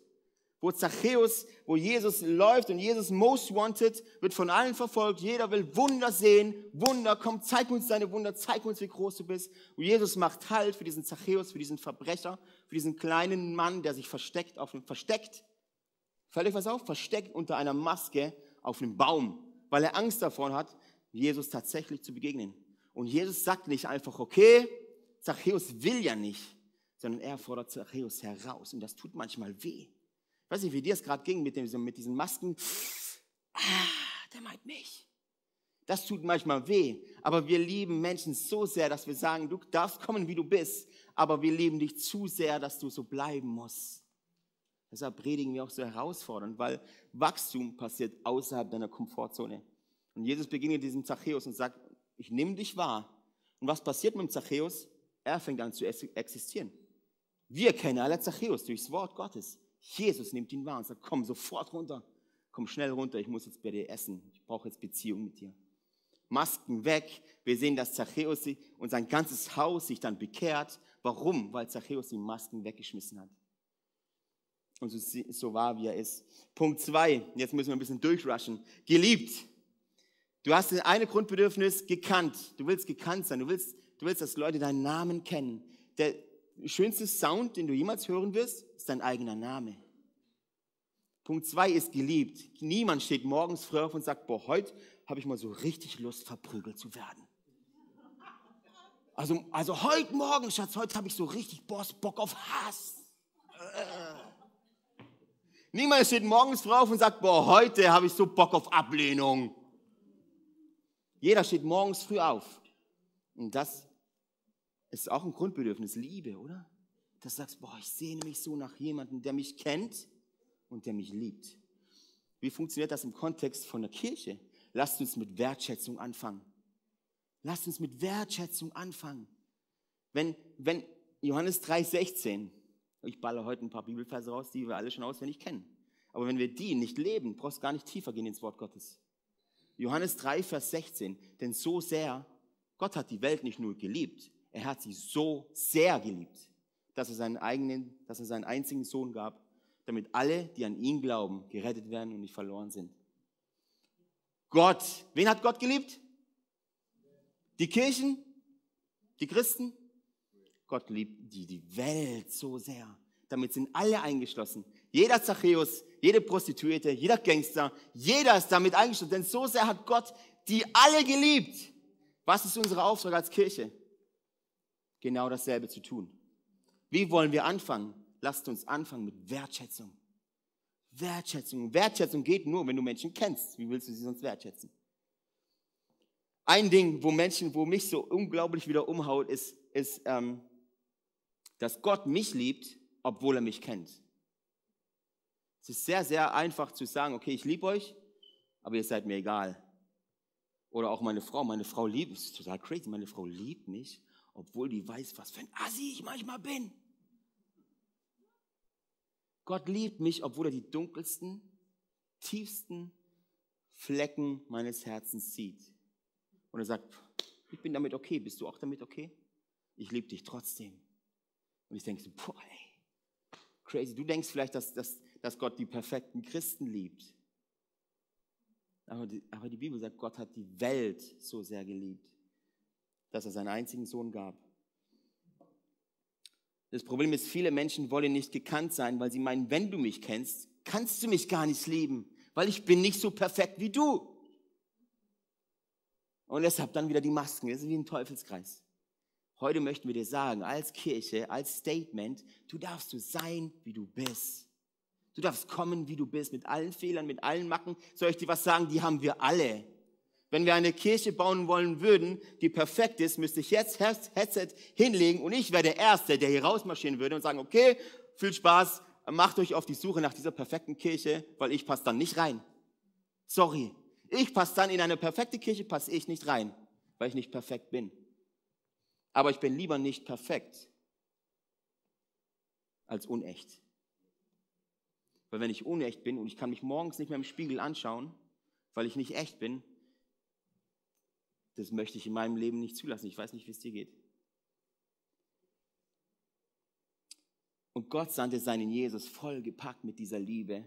Wo Zachäus, wo Jesus läuft und Jesus most wanted, wird von allen verfolgt. Jeder will Wunder sehen. Wunder, komm, zeig uns deine Wunder, zeig uns, wie groß du bist. Und Jesus macht Halt für diesen Zachäus, für diesen Verbrecher, für diesen kleinen Mann, der sich versteckt, auf dem, versteckt euch was auf? Versteckt unter einer Maske auf einem Baum, weil er Angst davon hat, Jesus tatsächlich zu begegnen. Und Jesus sagt nicht einfach, okay, Zachäus will ja nicht, sondern er fordert Zachäus heraus. Und das tut manchmal weh. Ich weiß nicht, wie dir es gerade ging mit, dem, mit diesen Masken. Ah, der meint mich. Das tut manchmal weh. Aber wir lieben Menschen so sehr, dass wir sagen, du darfst kommen, wie du bist. Aber wir lieben dich zu sehr, dass du so bleiben musst. Deshalb predigen wir auch so herausfordernd, weil Wachstum passiert außerhalb deiner Komfortzone. Und Jesus begegnet diesem Zachäus und sagt, ich nehme dich wahr. Und was passiert mit dem Zachäus? Er fängt an zu existieren. Wir kennen alle Zachäus durchs Wort Gottes. Jesus nimmt ihn wahr und sagt, komm sofort runter. Komm schnell runter, ich muss jetzt bei dir essen. Ich brauche jetzt Beziehung mit dir. Masken weg. Wir sehen, dass Zachäus und sein ganzes Haus sich dann bekehrt. Warum? Weil Zachäus die Masken weggeschmissen hat und so, so wahr, wie er ist. Punkt zwei, jetzt müssen wir ein bisschen durchrushen. Geliebt. Du hast das eine Grundbedürfnis gekannt. Du willst gekannt sein. Du willst, du willst, dass Leute deinen Namen kennen. Der schönste Sound, den du jemals hören wirst, ist dein eigener Name. Punkt zwei ist geliebt. Niemand steht morgens früh auf und sagt, boah, heute habe ich mal so richtig Lust, verprügelt zu werden. Also, also heute Morgen, Schatz, heute habe ich so richtig Bock auf Hass. Niemand steht morgens früh auf und sagt, boah, heute habe ich so Bock auf Ablehnung. Jeder steht morgens früh auf. Und das ist auch ein Grundbedürfnis, Liebe, oder? Dass du sagst, boah, ich sehne mich so nach jemandem, der mich kennt und der mich liebt. Wie funktioniert das im Kontext von der Kirche? Lasst uns mit Wertschätzung anfangen. Lasst uns mit Wertschätzung anfangen. Wenn, wenn Johannes 3,16 ich balle heute ein paar Bibelverse raus, die wir alle schon auswendig kennen. Aber wenn wir die nicht leben, brauchst du gar nicht tiefer gehen ins Wort Gottes. Johannes 3, Vers 16. Denn so sehr, Gott hat die Welt nicht nur geliebt, er hat sie so sehr geliebt, dass er seinen eigenen, dass er seinen einzigen Sohn gab, damit alle, die an ihn glauben, gerettet werden und nicht verloren sind. Gott, wen hat Gott geliebt? Die Kirchen? Die Christen? Gott liebt die, die Welt so sehr. Damit sind alle eingeschlossen. Jeder Zachäus, jede Prostituierte, jeder Gangster, jeder ist damit eingeschlossen. Denn so sehr hat Gott die alle geliebt. Was ist unser Auftrag als Kirche? Genau dasselbe zu tun. Wie wollen wir anfangen? Lasst uns anfangen mit Wertschätzung. Wertschätzung. Wertschätzung geht nur, wenn du Menschen kennst. Wie willst du sie sonst wertschätzen? Ein Ding, wo Menschen, wo mich so unglaublich wieder umhaut, ist, ist ähm, dass Gott mich liebt, obwohl er mich kennt. Es ist sehr, sehr einfach zu sagen, okay, ich liebe euch, aber ihr seid mir egal. Oder auch meine Frau, meine Frau liebt, es ist total crazy, meine Frau liebt mich, obwohl die weiß, was für ein Assi ich manchmal bin. Gott liebt mich, obwohl er die dunkelsten, tiefsten Flecken meines Herzens sieht. Und er sagt, ich bin damit okay, bist du auch damit okay? Ich liebe dich trotzdem. Und ich denke so, boah, ey, crazy. Du denkst vielleicht, dass, dass, dass Gott die perfekten Christen liebt. Aber die, aber die Bibel sagt, Gott hat die Welt so sehr geliebt, dass er seinen einzigen Sohn gab. Das Problem ist, viele Menschen wollen nicht gekannt sein, weil sie meinen, wenn du mich kennst, kannst du mich gar nicht lieben, weil ich bin nicht so perfekt wie du. Und deshalb dann wieder die Masken. Das ist wie ein Teufelskreis. Heute möchten wir dir sagen, als Kirche, als Statement, du darfst so sein, wie du bist. Du darfst kommen, wie du bist, mit allen Fehlern, mit allen Macken. Soll ich dir was sagen? Die haben wir alle. Wenn wir eine Kirche bauen wollen würden, die perfekt ist, müsste ich jetzt Headset hinlegen und ich wäre der Erste, der hier rausmarschieren würde und sagen, okay, viel Spaß, macht euch auf die Suche nach dieser perfekten Kirche, weil ich passe dann nicht rein. Sorry, ich passe dann in eine perfekte Kirche, passe ich nicht rein, weil ich nicht perfekt bin. Aber ich bin lieber nicht perfekt als unecht. Weil wenn ich unecht bin und ich kann mich morgens nicht mehr im Spiegel anschauen, weil ich nicht echt bin, das möchte ich in meinem Leben nicht zulassen. Ich weiß nicht, wie es dir geht. Und Gott sandte seinen Jesus vollgepackt mit dieser Liebe.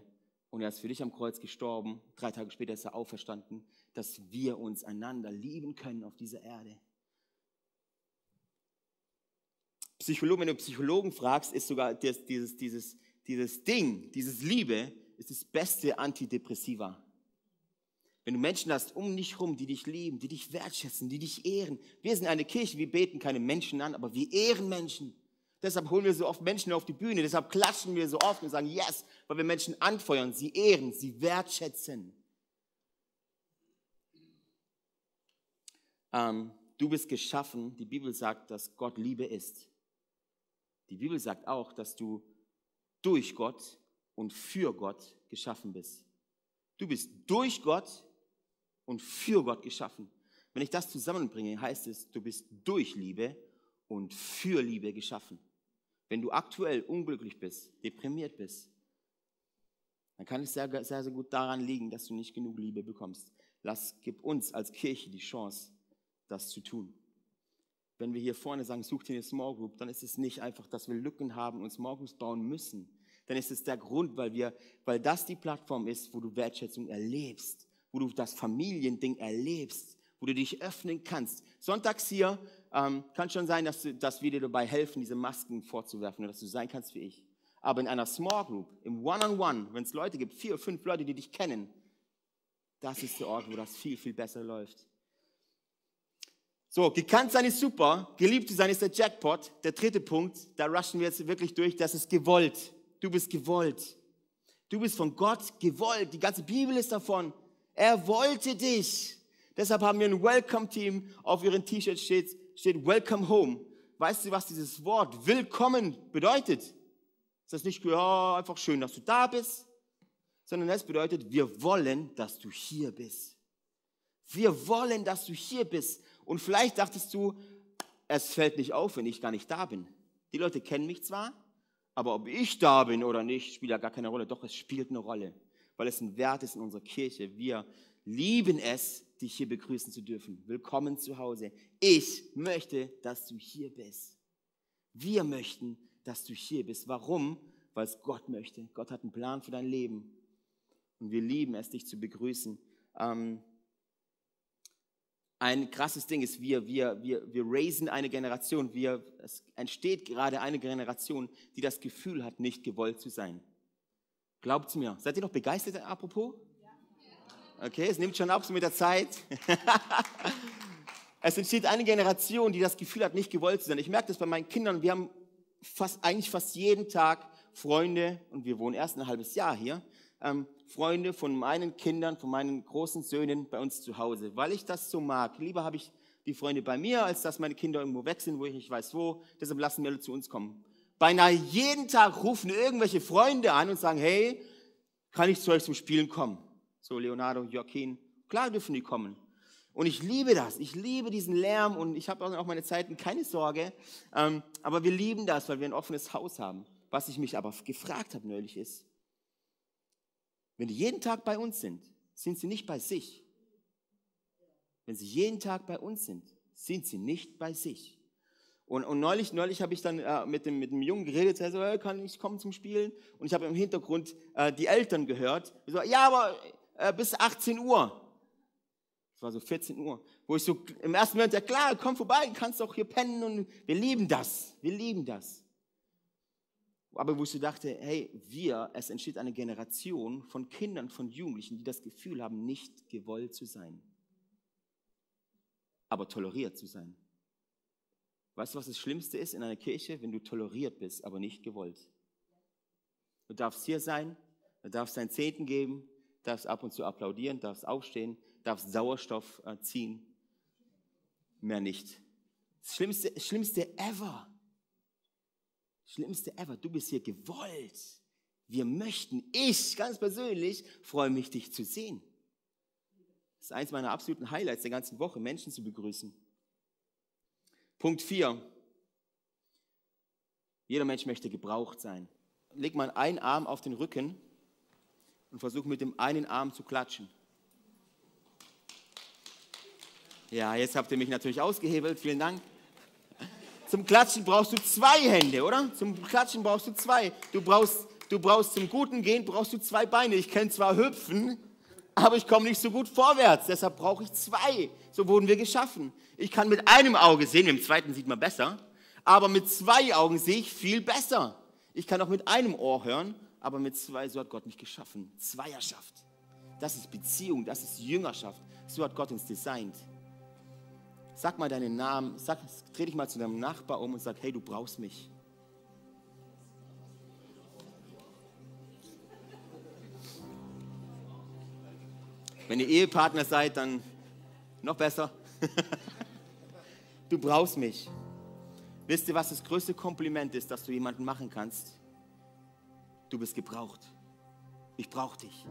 Und er ist für dich am Kreuz gestorben. Drei Tage später ist er auferstanden, dass wir uns einander lieben können auf dieser Erde. Psychologen, wenn du Psychologen fragst, ist sogar dieses, dieses, dieses, dieses Ding, dieses Liebe, ist das beste Antidepressiva. Wenn du Menschen hast um dich herum, die dich lieben, die dich wertschätzen, die dich ehren. Wir sind eine Kirche, wir beten keine Menschen an, aber wir ehren Menschen. Deshalb holen wir so oft Menschen auf die Bühne, deshalb klatschen wir so oft und sagen Yes, weil wir Menschen anfeuern, sie ehren, sie wertschätzen. Ähm, du bist geschaffen, die Bibel sagt, dass Gott Liebe ist. Die Bibel sagt auch, dass du durch Gott und für Gott geschaffen bist. Du bist durch Gott und für Gott geschaffen. Wenn ich das zusammenbringe, heißt es, du bist durch Liebe und für Liebe geschaffen. Wenn du aktuell unglücklich bist, deprimiert bist, dann kann es sehr, sehr, sehr gut daran liegen, dass du nicht genug Liebe bekommst. Lass, gib uns als Kirche die Chance, das zu tun. Wenn wir hier vorne sagen, such dir eine Small Group, dann ist es nicht einfach, dass wir Lücken haben und Small Groups bauen müssen. Dann ist es der Grund, weil, wir, weil das die Plattform ist, wo du Wertschätzung erlebst wo du das Familiending erlebst, wo du dich öffnen kannst. Sonntags hier ähm, kann schon sein, dass, du, dass wir dir dabei helfen, diese Masken vorzuwerfen, dass du sein kannst wie ich. Aber in einer Small Group, im One-on-One, wenn es Leute gibt, vier, fünf Leute, die dich kennen, das ist der Ort, wo das viel, viel besser läuft. So, gekannt sein ist super, geliebt zu sein ist der Jackpot. Der dritte Punkt, da rushen wir jetzt wirklich durch, das ist gewollt. Du bist gewollt. Du bist von Gott gewollt. Die ganze Bibel ist davon. Er wollte dich. Deshalb haben wir ein Welcome-Team. Auf ihren T-Shirts steht, steht Welcome Home. Weißt du, was dieses Wort Willkommen bedeutet? Ist das nicht ja, einfach schön, dass du da bist? Sondern es bedeutet, wir wollen, dass du hier bist. Wir wollen, dass du hier bist. Und vielleicht dachtest du, es fällt nicht auf, wenn ich gar nicht da bin. Die Leute kennen mich zwar, aber ob ich da bin oder nicht, spielt ja gar keine Rolle. Doch, es spielt eine Rolle weil es ein Wert ist in unserer Kirche. Wir lieben es, dich hier begrüßen zu dürfen. Willkommen zu Hause. Ich möchte, dass du hier bist. Wir möchten, dass du hier bist. Warum? Weil es Gott möchte. Gott hat einen Plan für dein Leben. Und wir lieben es, dich zu begrüßen. Ähm, ein krasses Ding ist, wir, wir, wir, wir raisen eine Generation, wir, es entsteht gerade eine Generation, die das Gefühl hat, nicht gewollt zu sein. Glaubt's mir. Seid ihr noch begeistert, apropos? Okay, es nimmt schon ab so mit der Zeit. es entsteht eine Generation, die das Gefühl hat, nicht gewollt zu sein. Ich merke das bei meinen Kindern. Wir haben fast, eigentlich fast jeden Tag Freunde, und wir wohnen erst ein halbes Jahr hier, ähm, Freunde von meinen Kindern, von meinen großen Söhnen bei uns zu Hause, weil ich das so mag. Lieber habe ich die Freunde bei mir, als dass meine Kinder irgendwo weg sind, wo ich nicht weiß wo. Deshalb lassen wir alle zu uns kommen. Beinahe jeden Tag rufen irgendwelche Freunde an und sagen, hey, kann ich zu euch zum Spielen kommen? So Leonardo, Joaquin, klar dürfen die kommen. Und ich liebe das, ich liebe diesen Lärm und ich habe auch meine Zeiten, keine Sorge. Ähm, aber wir lieben das, weil wir ein offenes Haus haben. Was ich mich aber gefragt habe neulich ist, wenn die jeden Tag bei uns sind, sind sie nicht bei sich. Wenn sie jeden Tag bei uns sind, sind sie nicht bei sich. Und, und neulich, neulich habe ich dann äh, mit, dem, mit dem Jungen geredet, der so, hey, kann ich kommen zum Spielen? Und ich habe im Hintergrund äh, die Eltern gehört. So, ja, aber äh, bis 18 Uhr. Das war so 14 Uhr. Wo ich so im ersten Moment, ja klar, komm vorbei, kannst auch hier pennen und wir lieben das. Wir lieben das. Aber wo ich so dachte, hey, wir, es entsteht eine Generation von Kindern, von Jugendlichen, die das Gefühl haben, nicht gewollt zu sein, aber toleriert zu sein. Weißt du, was das Schlimmste ist in einer Kirche? Wenn du toleriert bist, aber nicht gewollt. Du darfst hier sein, du darfst deinen Zehnten geben, darfst ab und zu applaudieren, darfst aufstehen, darfst Sauerstoff äh, ziehen. Mehr nicht. Das Schlimmste, Schlimmste ever. Schlimmste ever. Du bist hier gewollt. Wir möchten, ich ganz persönlich, freue mich, dich zu sehen. Das ist eins meiner absoluten Highlights der ganzen Woche, Menschen zu begrüßen. Punkt 4. Jeder Mensch möchte gebraucht sein. Leg mal einen Arm auf den Rücken und versuch mit dem einen Arm zu klatschen. Ja, jetzt habt ihr mich natürlich ausgehebelt. Vielen Dank. Zum Klatschen brauchst du zwei Hände, oder? Zum Klatschen brauchst du zwei. Du brauchst, du brauchst zum guten Gehen brauchst du zwei Beine. Ich kann zwar hüpfen, aber ich komme nicht so gut vorwärts. Deshalb brauche ich zwei. So wurden wir geschaffen. Ich kann mit einem Auge sehen, mit dem zweiten sieht man besser aber mit zwei Augen sehe ich viel besser. Ich kann auch mit einem Ohr hören, aber mit zwei, so hat Gott mich geschaffen. Zweierschaft. Das ist Beziehung, das ist Jüngerschaft. So hat Gott uns designt. Sag mal deinen Namen, sag, dreh dich mal zu deinem Nachbar um und sag, hey, du brauchst mich. Wenn ihr Ehepartner seid, dann noch besser. du brauchst mich. Wisst ihr, was das größte Kompliment ist, das du jemandem machen kannst? Du bist gebraucht. Ich brauche dich.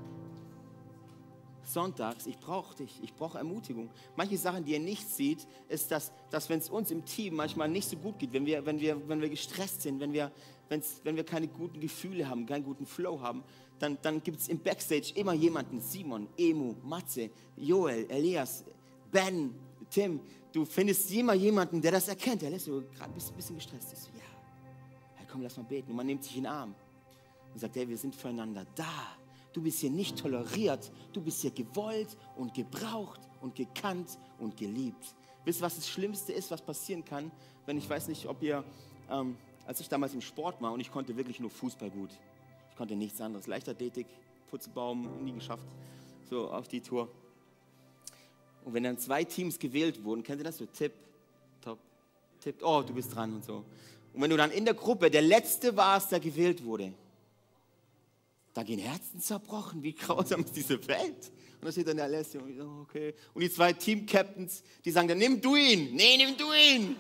Sonntags, ich brauche dich, ich brauche Ermutigung. Manche Sachen, die ihr nicht seht, ist, dass, dass wenn es uns im Team manchmal nicht so gut geht, wenn wir, wenn wir, wenn wir gestresst sind, wenn wir, wenn wir keine guten Gefühle haben, keinen guten Flow haben, dann, dann gibt es im Backstage immer jemanden, Simon, Emu, Matze, Joel, Elias, Ben, Tim, du findest immer jemanden, der das erkennt. Der lässt so gerade ein bisschen gestresst ist. Ja, hey, komm, lass mal beten. Und man nimmt sich in den Arm und sagt, hey, wir sind füreinander da. Du bist hier nicht toleriert, du bist hier gewollt und gebraucht und gekannt und geliebt. Wisst ihr, was das Schlimmste ist, was passieren kann, wenn ich weiß nicht, ob ihr, ähm, als ich damals im Sport war und ich konnte wirklich nur Fußball gut. Konnte nichts anderes. Leichtathletik, Putzebaum, nie geschafft. So auf die Tour. Und wenn dann zwei Teams gewählt wurden, kennt ihr das so? Tipp, top, tipp, oh, du bist dran und so. Und wenn du dann in der Gruppe der Letzte warst, der gewählt wurde, da gehen Herzen zerbrochen. Wie grausam ist diese Welt? Und da steht dann der Alessio und ich so, okay. Und die zwei Team-Captains, die sagen dann, nimm du ihn. Nee, nimm du ihn.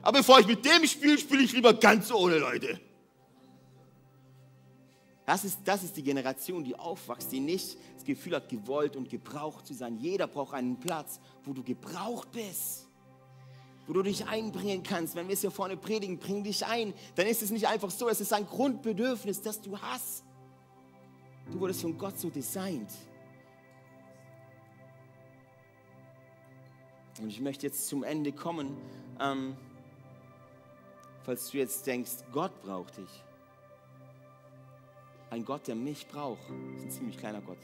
Aber bevor ich mit dem spiele, spiele ich lieber ganz ohne Leute. Das ist, das ist die Generation, die aufwächst, die nicht das Gefühl hat, gewollt und gebraucht zu sein. Jeder braucht einen Platz, wo du gebraucht bist, wo du dich einbringen kannst. Wenn wir es hier vorne predigen, bring dich ein. Dann ist es nicht einfach so, es ist ein Grundbedürfnis, das du hast. Du wurdest von Gott so designt. Und ich möchte jetzt zum Ende kommen. Ähm, falls du jetzt denkst, Gott braucht dich ein Gott, der mich braucht. Ist ein ziemlich kleiner Gott.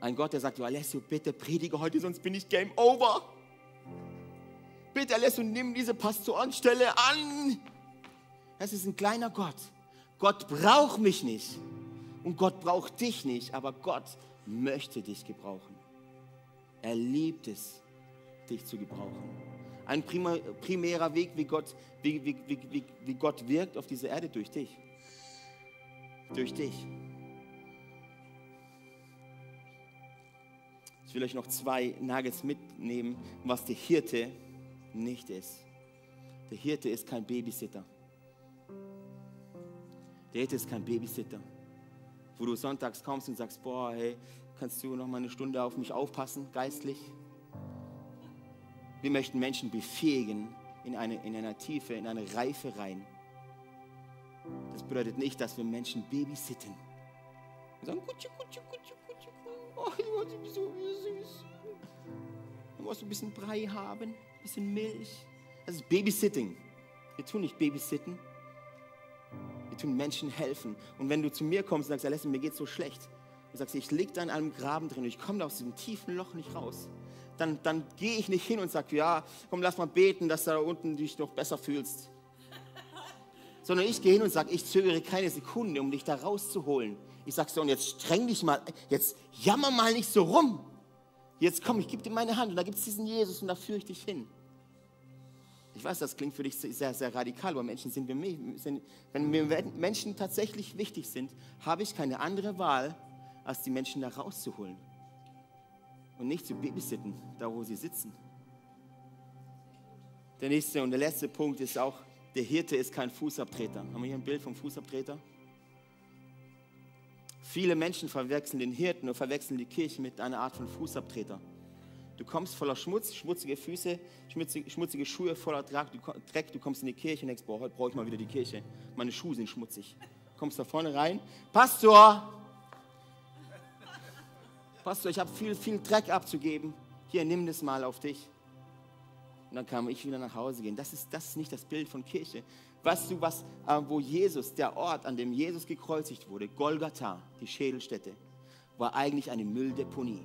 Ein Gott, der sagt, Alessio, bitte predige heute, sonst bin ich Game Over. Bitte Alessio, nimm diese Pastorenstelle an. Das ist ein kleiner Gott. Gott braucht mich nicht. Und Gott braucht dich nicht, aber Gott möchte dich gebrauchen. Er liebt es, dich zu gebrauchen. Ein primärer Weg, wie Gott, wie, wie, wie, wie Gott wirkt auf dieser Erde durch dich durch dich. Ich will euch noch zwei Nuggets mitnehmen, was der Hirte nicht ist. Der Hirte ist kein Babysitter. Der Hirte ist kein Babysitter, wo du sonntags kommst und sagst, boah, hey, kannst du noch mal eine Stunde auf mich aufpassen, geistlich? Wir möchten Menschen befähigen in eine, in einer Tiefe, in eine Reife rein das bedeutet nicht, dass wir Menschen babysitten. Wir sagen, kutsche, kutsche, kutsche, kutsche, oh, du bist so süß. Du musst ein bisschen Brei haben, ein bisschen Milch. Das ist Babysitting. Wir tun nicht Babysitten. Wir tun Menschen helfen. Und wenn du zu mir kommst und sagst, Alessia, mir geht so schlecht, und sagst, ich liege da in einem Graben drin und ich komme da aus diesem tiefen Loch nicht raus, dann, dann gehe ich nicht hin und sage, ja, komm, lass mal beten, dass du da unten dich noch besser fühlst sondern ich gehe hin und sage, ich zögere keine Sekunde, um dich da rauszuholen. Ich sage so, und jetzt streng dich mal, jetzt jammer mal nicht so rum. Jetzt komm, ich gebe dir meine Hand und da gibt es diesen Jesus und da führe ich dich hin. Ich weiß, das klingt für dich sehr, sehr radikal, aber Menschen sind wir, sind, wenn mir Menschen tatsächlich wichtig sind, habe ich keine andere Wahl, als die Menschen da rauszuholen. Und nicht zu babysitten, da wo sie sitzen. Der nächste und der letzte Punkt ist auch, der Hirte ist kein Fußabtreter. Haben wir hier ein Bild vom Fußabtreter? Viele Menschen verwechseln den Hirten und verwechseln die Kirche mit einer Art von Fußabtreter. Du kommst voller Schmutz, schmutzige Füße, schmutzige, schmutzige Schuhe, voller Dreck du, Dreck. Du kommst in die Kirche und denkst, boah, heute brauche ich mal wieder die Kirche. Meine Schuhe sind schmutzig. Kommst da vorne rein. Pastor! Pastor, ich habe viel, viel Dreck abzugeben. Hier, nimm das mal auf dich. Und dann kann ich wieder nach Hause gehen. Das ist, das ist nicht das Bild von Kirche. Weißt du, was, äh, wo Jesus, der Ort, an dem Jesus gekreuzigt wurde, Golgatha, die Schädelstätte, war eigentlich eine Mülldeponie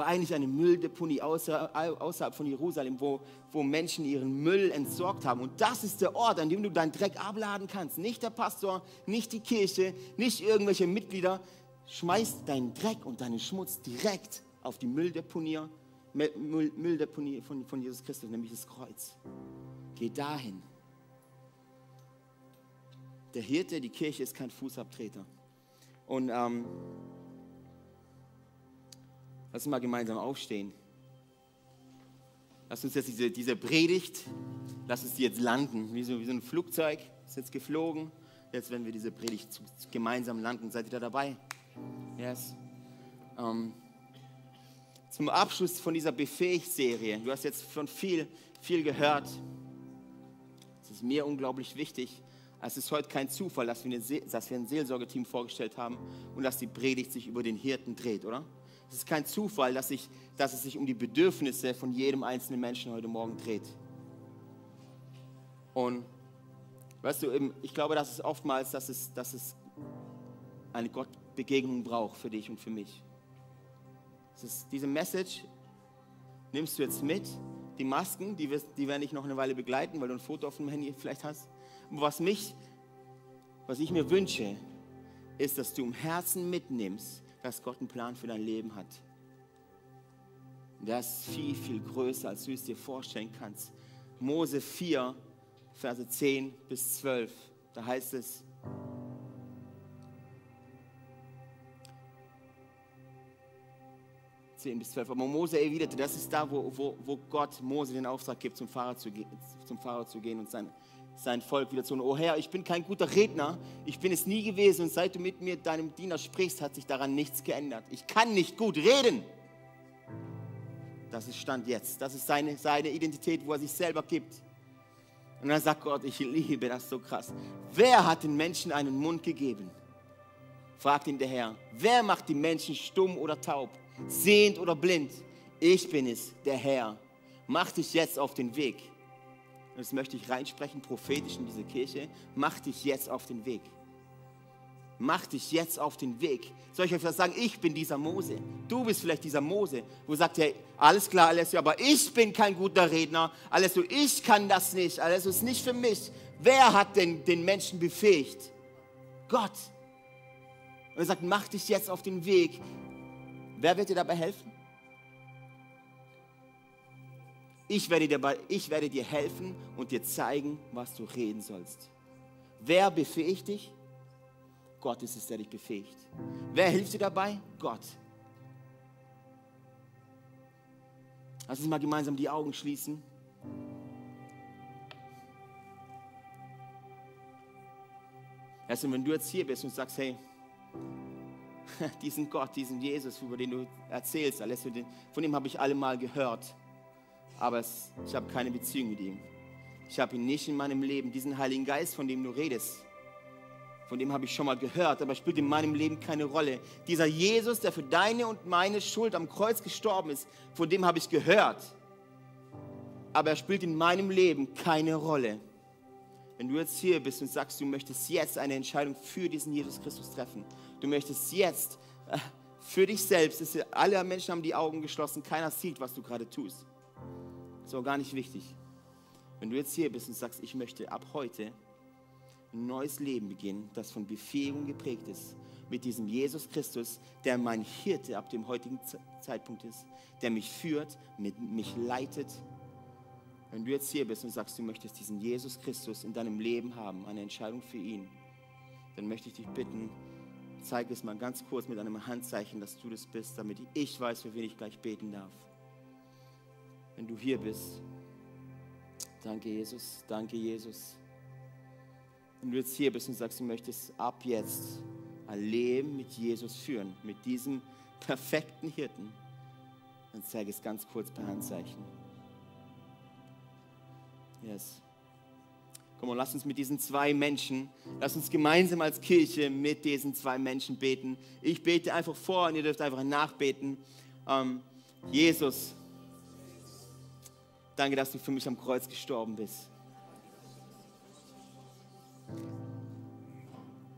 war eigentlich eine Mülldeponie außerhalb von Jerusalem, wo, wo Menschen ihren Müll entsorgt haben. Und das ist der Ort, an dem du deinen Dreck abladen kannst. Nicht der Pastor, nicht die Kirche, nicht irgendwelche Mitglieder. Schmeiß deinen Dreck und deinen Schmutz direkt auf die Mülldeponie, Mülldeponie von, von Jesus Christus, nämlich das Kreuz. Geh dahin. Der Hirte, die Kirche ist kein Fußabtreter. Und ähm, Lass uns mal gemeinsam aufstehen. Lass uns jetzt diese, diese Predigt, lass uns die jetzt landen, wie so, wie so ein Flugzeug, ist jetzt geflogen. Jetzt werden wir diese Predigt zu, gemeinsam landen. Seid ihr da dabei? Yes. Ähm, zum Abschluss von dieser Befähigt-Serie, du hast jetzt von viel, viel gehört. Es ist mir unglaublich wichtig. Es ist heute kein Zufall, dass wir, eine, dass wir ein Seelsorgeteam vorgestellt haben und dass die Predigt sich über den Hirten dreht, oder? Es ist kein Zufall, dass, ich, dass es sich um die Bedürfnisse von jedem einzelnen Menschen heute Morgen dreht. Und weißt du, ich glaube, dass es oftmals, dass es, dass es eine Gottbegegnung braucht für dich und für mich. Ist, diese Message nimmst du jetzt mit. Die Masken, die, die werden dich noch eine Weile begleiten, weil du ein Foto auf dem Handy vielleicht hast. Was mich, was ich mir wünsche, ist, dass du im Herzen mitnimmst, dass Gott einen Plan für dein Leben hat. Der ist viel, viel größer, als du es dir vorstellen kannst. Mose 4, Verse 10 bis 12, da heißt es, bis 12. Aber Mose erwiderte, das ist da, wo, wo, wo Gott Mose den Auftrag gibt, zum Pharao zu, zum Pharao zu gehen und sein, sein Volk wieder zu holen. Oh Herr, ich bin kein guter Redner, ich bin es nie gewesen und seit du mit mir, deinem Diener, sprichst, hat sich daran nichts geändert. Ich kann nicht gut reden. Das ist Stand jetzt. Das ist seine, seine Identität, wo er sich selber gibt. Und dann sagt Gott, ich liebe das so krass. Wer hat den Menschen einen Mund gegeben? Fragt ihn der Herr. Wer macht die Menschen stumm oder taub, sehend oder blind? Ich bin es, der Herr. Mach dich jetzt auf den Weg und das möchte ich reinsprechen, prophetisch in diese Kirche, mach dich jetzt auf den Weg. Mach dich jetzt auf den Weg. Soll ich euch was sagen? Ich bin dieser Mose. Du bist vielleicht dieser Mose, wo sagt, hey, alles klar, Alessio, aber ich bin kein guter Redner. Alessio, ich kann das nicht. Alessio ist nicht für mich. Wer hat denn den Menschen befähigt? Gott. Und er sagt, mach dich jetzt auf den Weg. Wer wird dir dabei helfen? Ich werde, dir, ich werde dir helfen und dir zeigen, was du reden sollst. Wer befähigt dich? Gott ist es, der dich befähigt. Wer hilft dir dabei? Gott. Lass uns mal gemeinsam die Augen schließen. Also wenn du jetzt hier bist und sagst, hey, diesen Gott, diesen Jesus, über den du erzählst, von dem habe ich alle mal gehört aber es, ich habe keine Beziehung mit ihm. Ich habe ihn nicht in meinem Leben. Diesen Heiligen Geist, von dem du redest, von dem habe ich schon mal gehört, aber spielt in meinem Leben keine Rolle. Dieser Jesus, der für deine und meine Schuld am Kreuz gestorben ist, von dem habe ich gehört. Aber er spielt in meinem Leben keine Rolle. Wenn du jetzt hier bist und sagst, du möchtest jetzt eine Entscheidung für diesen Jesus Christus treffen, du möchtest jetzt äh, für dich selbst, alle Menschen haben die Augen geschlossen, keiner sieht, was du gerade tust. Ist auch gar nicht wichtig. Wenn du jetzt hier bist und sagst, ich möchte ab heute ein neues Leben beginnen, das von Befähigung geprägt ist, mit diesem Jesus Christus, der mein Hirte ab dem heutigen Zeitpunkt ist, der mich führt, mit, mich leitet. Wenn du jetzt hier bist und sagst, du möchtest diesen Jesus Christus in deinem Leben haben, eine Entscheidung für ihn, dann möchte ich dich bitten, Zeig es mal ganz kurz mit einem Handzeichen, dass du das bist, damit ich weiß, für wen ich gleich beten darf. Wenn du hier bist, danke Jesus, danke Jesus. Wenn du jetzt hier bist und sagst, du möchtest ab jetzt ein Leben mit Jesus führen, mit diesem perfekten Hirten, dann zeige es ganz kurz per Handzeichen. Yes. Komm und lass uns mit diesen zwei Menschen, lass uns gemeinsam als Kirche mit diesen zwei Menschen beten. Ich bete einfach vor und ihr dürft einfach nachbeten. Ähm, Jesus, danke, dass du für mich am Kreuz gestorben bist.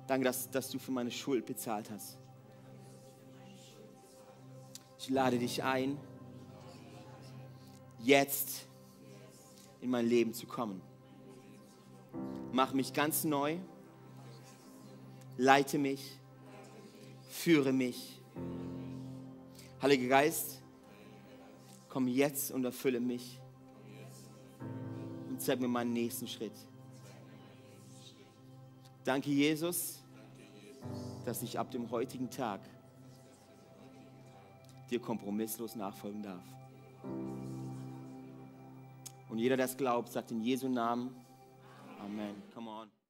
Danke, dass, dass du für meine Schuld bezahlt hast. Ich lade dich ein, jetzt in mein Leben zu kommen. Mach mich ganz neu, leite mich, führe mich. Heiliger Geist, komm jetzt und erfülle mich und zeig mir meinen nächsten Schritt. Danke, Jesus, dass ich ab dem heutigen Tag dir kompromisslos nachfolgen darf. Und jeder, der es glaubt, sagt in Jesu Namen Amen. Come on.